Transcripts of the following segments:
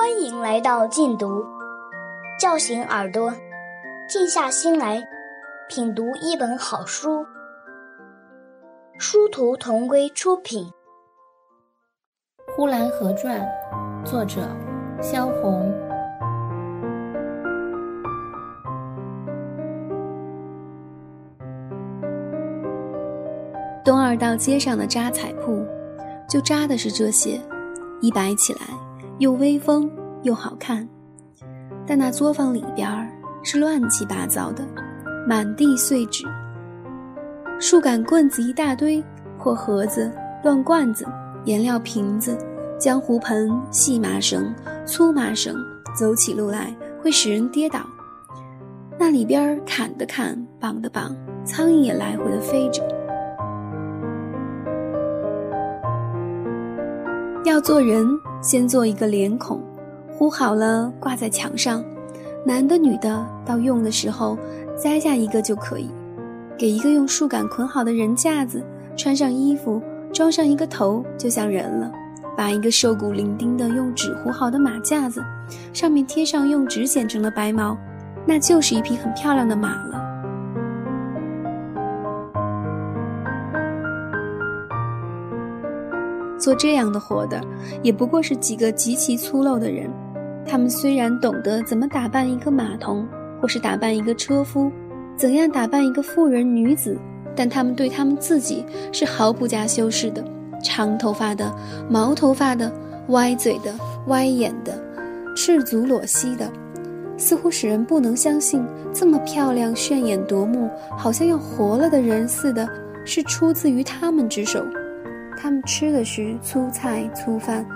欢迎来到静读，叫醒耳朵，静下心来品读一本好书。殊途同归出品，《呼兰河传》作者萧红。东二道街上的扎彩铺，就扎的是这些，一摆起来又威风又好看。但那作坊里边是乱七八糟的，满地碎纸，树杆棍子一大堆，破盒子、乱罐子、颜料瓶子、浆糊盆、细麻绳、粗麻绳，走起路来会使人跌倒。那里边砍的砍，绑的绑，苍蝇也来回的飞着。要做人，先做一个脸孔，糊好了挂在墙上。男的、女的，到用的时候摘下一个就可以。给一个用树杆捆好的人架子，穿上衣服，装上一个头，就像人了。把一个瘦骨伶仃的用纸糊好的马架子，上面贴上用纸剪成的白毛，那就是一匹很漂亮的马了。做这样的活的，也不过是几个极其粗陋的人。他们虽然懂得怎么打扮一个马童，或是打扮一个车夫，怎样打扮一个妇人女子，但他们对他们自己是毫不加修饰的。长头发的、毛头发的、歪嘴的、歪眼的、赤足裸膝的，似乎使人不能相信，这么漂亮、炫眼夺目，好像要活了的人似的，是出自于他们之手。他们吃的是粗菜粗饭，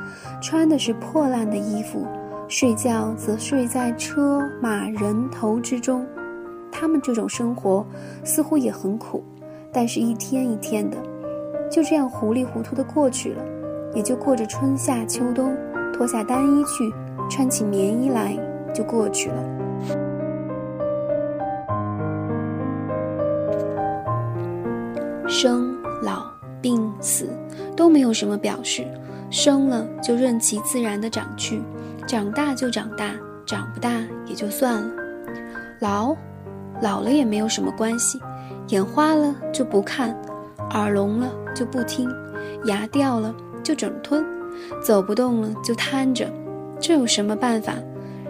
穿的是破烂的衣服，睡觉则睡在车马人头之中。他们这种生活似乎也很苦，但是一天一天的，就这样糊里糊涂的过去了，也就过着春夏秋冬，脱下单衣去，穿起棉衣来，就过去了。生老病死。都没有什么表示，生了就任其自然的长去，长大就长大，长不大也就算了。老，老了也没有什么关系，眼花了就不看，耳聋了就不听，牙掉了就整吞，走不动了就瘫着，这有什么办法？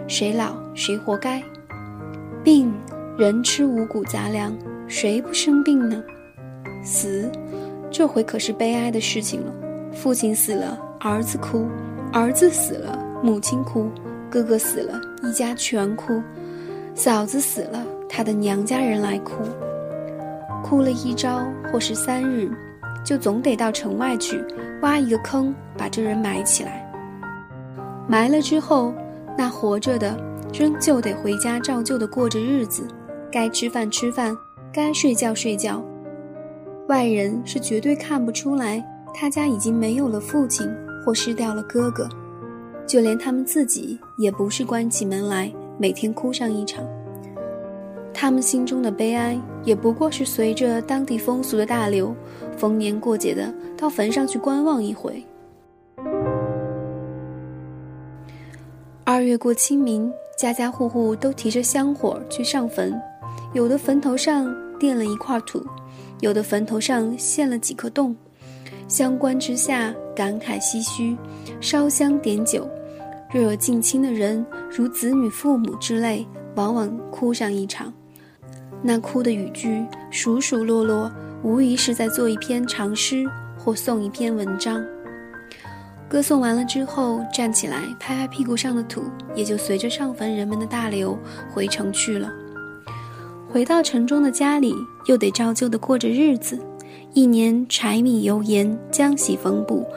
谁老谁活该。病，人吃五谷杂粮，谁不生病呢？死。这回可是悲哀的事情了，父亲死了，儿子哭；儿子死了，母亲哭；哥哥死了，一家全哭；嫂子死了，他的娘家人来哭。哭了一朝或是三日，就总得到城外去挖一个坑，把这人埋起来。埋了之后，那活着的仍旧得回家照旧的过着日子，该吃饭吃饭，该睡觉睡觉。外人是绝对看不出来，他家已经没有了父亲或失掉了哥哥，就连他们自己也不是关起门来每天哭上一场。他们心中的悲哀也不过是随着当地风俗的大流，逢年过节的到坟上去观望一回。二月过清明，家家户户都提着香火去上坟，有的坟头上垫了一块土。有的坟头上陷了几颗洞，香棺之下感慨唏嘘，烧香点酒。若有近亲的人，如子女、父母之类，往往哭上一场。那哭的语句数数落落，无疑是在做一篇长诗或送一篇文章。歌颂完了之后，站起来拍拍屁股上的土，也就随着上坟人们的大流回城去了。回到城中的家里，又得照旧的过着日子，一年柴米油盐浆洗缝补，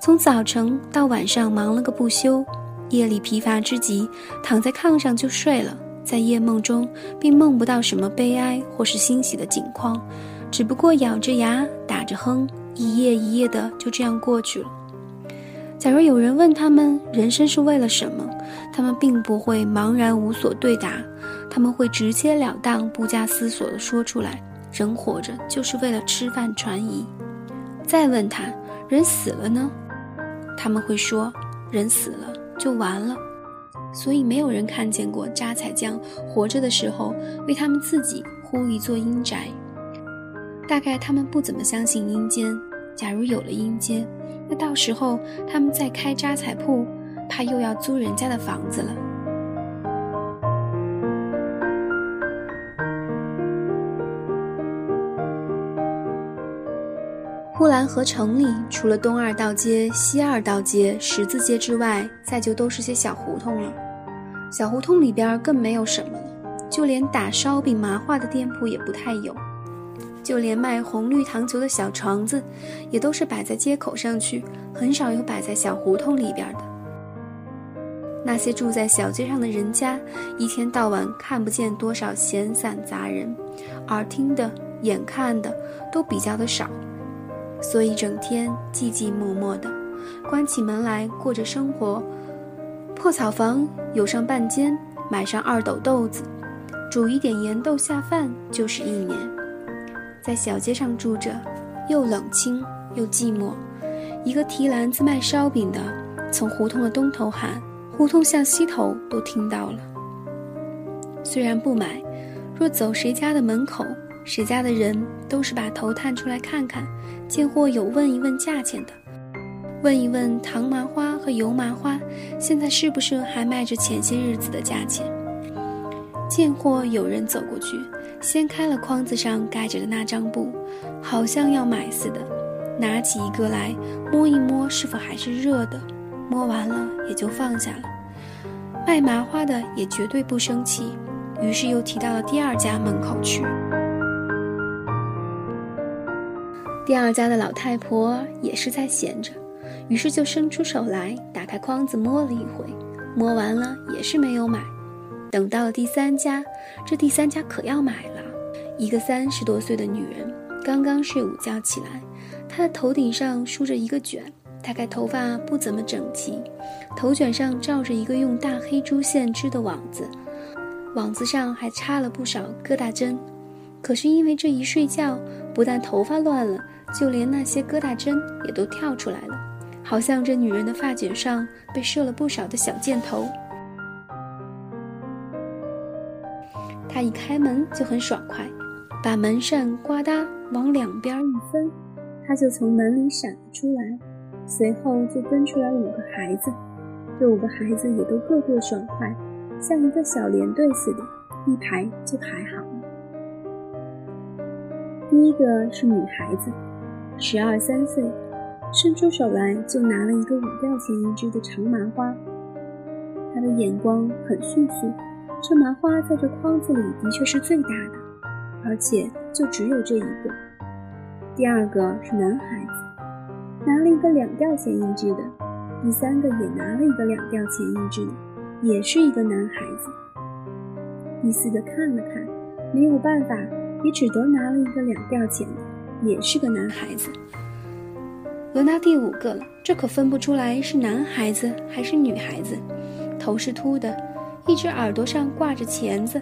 从早晨到晚上忙了个不休，夜里疲乏之极，躺在炕上就睡了，在夜梦中并梦不到什么悲哀或是欣喜的景况，只不过咬着牙打着哼，一夜一夜的就这样过去了。假如有人问他们人生是为了什么，他们并不会茫然无所对答。他们会直截了当、不加思索地说出来：“人活着就是为了吃饭穿衣。”再问他：“人死了呢？”他们会说：“人死了就完了，所以没有人看见过扎彩匠活着的时候为他们自己呼一座阴宅。大概他们不怎么相信阴间。假如有了阴间，那到时候他们再开扎彩铺，怕又要租人家的房子了。呼兰河城里，除了东二道街、西二道街、十字街之外，再就都是些小胡同了。小胡同里边更没有什么了，就连打烧饼、麻花的店铺也不太有，就连卖红绿糖球的小床子，也都是摆在街口上去，很少有摆在小胡同里边的。那些住在小街上的人家，一天到晚看不见多少闲散杂人，耳听的、眼看的都比较的少。所以整天寂寂寞寞的，关起门来过着生活。破草房有上半间，买上二斗豆子，煮一点盐豆下饭就是一年。在小街上住着，又冷清又寂寞。一个提篮子卖烧饼的，从胡同的东头喊，胡同向西头都听到了。虽然不买，若走谁家的门口。谁家的人都是把头探出来看看，见货有问一问价钱的，问一问糖麻花和油麻花现在是不是还卖着前些日子的价钱。见货有人走过去，掀开了筐子上盖着的那张布，好像要买似的，拿起一个来摸一摸，是否还是热的，摸完了也就放下了。卖麻花的也绝对不生气，于是又提到了第二家门口去。第二家的老太婆也是在闲着，于是就伸出手来，打开筐子摸了一回，摸完了也是没有买。等到了第三家，这第三家可要买了。一个三十多岁的女人刚刚睡午觉起来，她的头顶上梳着一个卷，大概头发不怎么整齐，头卷上罩着一个用大黑珠线织的网子，网子上还插了不少疙瘩针。可是因为这一睡觉，不但头发乱了。就连那些疙瘩针也都跳出来了，好像这女人的发卷上被射了不少的小箭头。她一开门就很爽快，把门扇呱嗒往两边一分，她就从门里闪了出来，随后就跟出来五个孩子，这五个孩子也都个个爽快，像一个小连队似的，一排就排好了。第一个是女孩子。十二三岁，伸出手来就拿了一个五吊钱一支的长麻花。他的眼光很迅速，这麻花在这筐子里的确是最大的，而且就只有这一个。第二个是男孩子，拿了一个两吊钱一支的；第三个也拿了一个两吊钱一支的，也是一个男孩子。第四个看了看，没有办法，也只得拿了一个两吊钱的。也是个男孩子，轮到第五个了。这可分不出来是男孩子还是女孩子。头是秃的，一只耳朵上挂着钳子，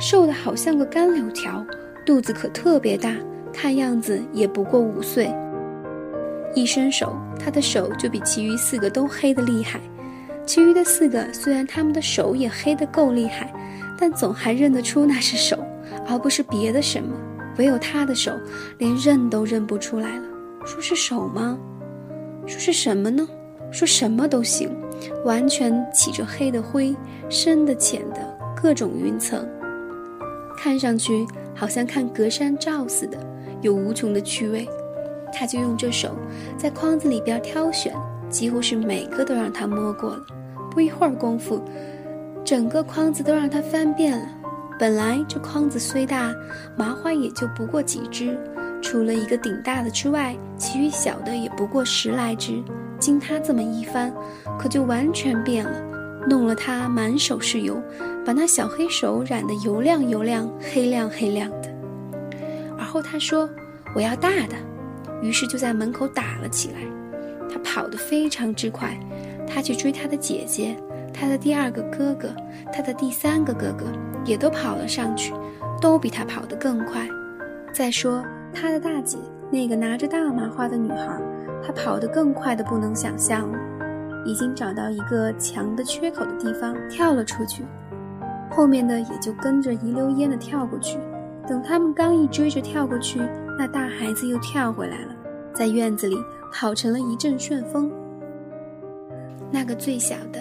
瘦的好像个干柳条，肚子可特别大，看样子也不过五岁。一伸手，他的手就比其余四个都黑得厉害。其余的四个虽然他们的手也黑得够厉害，但总还认得出那是手，而不是别的什么。唯有他的手，连认都认不出来了。说是手吗？说是什么呢？说什么都行，完全起着黑的灰，深的浅的，各种云层，看上去好像看隔山照似的，有无穷的趣味。他就用这手在筐子里边挑选，几乎是每个都让他摸过了。不一会儿功夫，整个筐子都让他翻遍了。本来这筐子虽大，麻花也就不过几只，除了一个顶大的之外，其余小的也不过十来只。经他这么一翻，可就完全变了，弄了他满手是油，把那小黑手染得油亮油亮、黑亮黑亮的。而后他说：“我要大的。”于是就在门口打了起来。他跑得非常之快，他去追他的姐姐。他的第二个哥哥，他的第三个哥哥也都跑了上去，都比他跑得更快。再说他的大姐，那个拿着大麻花的女孩，她跑得更快的不能想象了。已经找到一个墙的缺口的地方跳了出去，后面的也就跟着一溜烟的跳过去。等他们刚一追着跳过去，那大孩子又跳回来了，在院子里跑成了一阵旋风。那个最小的，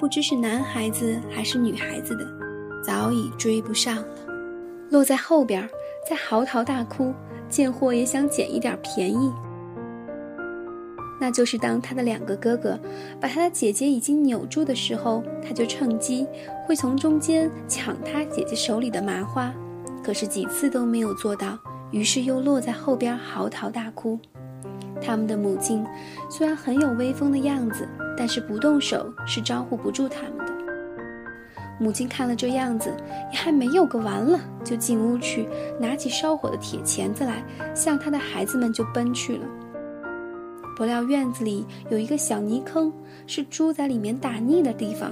不知是男孩子还是女孩子的，早已追不上了，落在后边，在嚎啕大哭，贱货也想捡一点便宜。那就是当他的两个哥哥把他的姐姐已经扭住的时候，他就趁机会从中间抢他姐姐手里的麻花。可是几次都没有做到，于是又落在后边嚎啕大哭。他们的母亲虽然很有威风的样子，但是不动手是招呼不住他们的。母亲看了这样子，也还没有个完了，就进屋去拿起烧火的铁钳子来，向他的孩子们就奔去了。不料院子里有一个小泥坑，是猪在里面打腻的地方。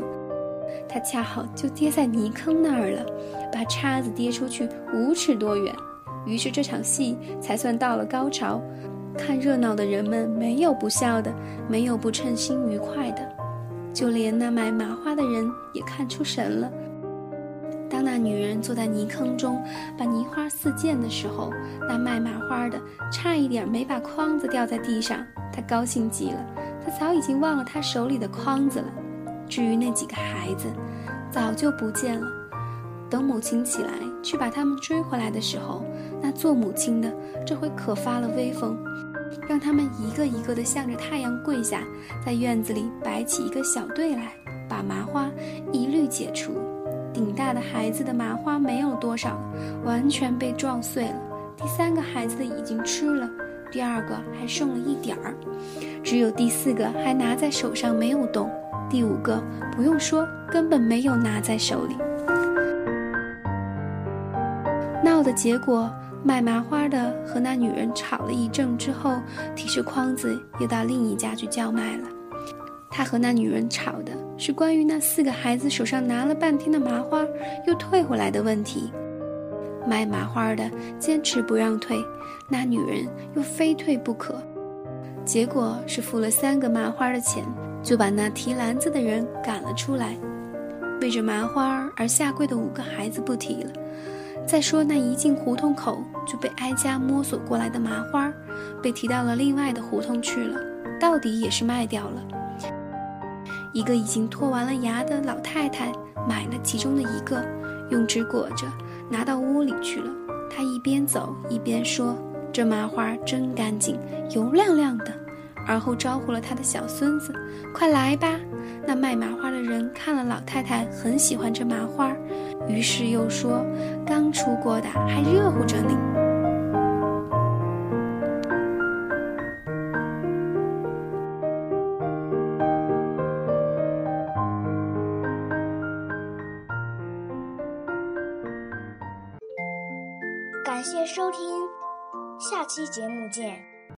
他恰好就跌在泥坑那儿了，把叉子跌出去五尺多远，于是这场戏才算到了高潮。看热闹的人们没有不笑的，没有不称心愉快的，就连那卖麻花的人也看出神了。当那女人坐在泥坑中把泥花四溅的时候，那卖麻花的差一点没把筐子掉在地上，他高兴极了，他早已经忘了他手里的筐子了。至于那几个孩子，早就不见了。等母亲起来去把他们追回来的时候，那做母亲的这回可发了威风，让他们一个一个的向着太阳跪下，在院子里摆起一个小队来，把麻花一律解除。顶大的孩子的麻花没有多少，完全被撞碎了。第三个孩子的已经吃了，第二个还剩了一点儿，只有第四个还拿在手上没有动。第五个不用说，根本没有拿在手里。闹的结果，卖麻花的和那女人吵了一阵之后，提着筐子又到另一家去叫卖了。他和那女人吵的是关于那四个孩子手上拿了半天的麻花又退回来的问题。卖麻花的坚持不让退，那女人又非退不可。结果是付了三个麻花的钱。就把那提篮子的人赶了出来，为着麻花而下跪的五个孩子不提了。再说那一进胡同口就被哀家摸索过来的麻花，被提到了另外的胡同去了，到底也是卖掉了。一个已经脱完了牙的老太太买了其中的一个，用纸裹着拿到屋里去了。她一边走一边说：“这麻花真干净，油亮亮的。”而后招呼了他的小孙子：“快来吧！”那卖麻花的人看了老太太很喜欢这麻花，于是又说：“刚出锅的，还热乎着呢。”感谢收听，下期节目见。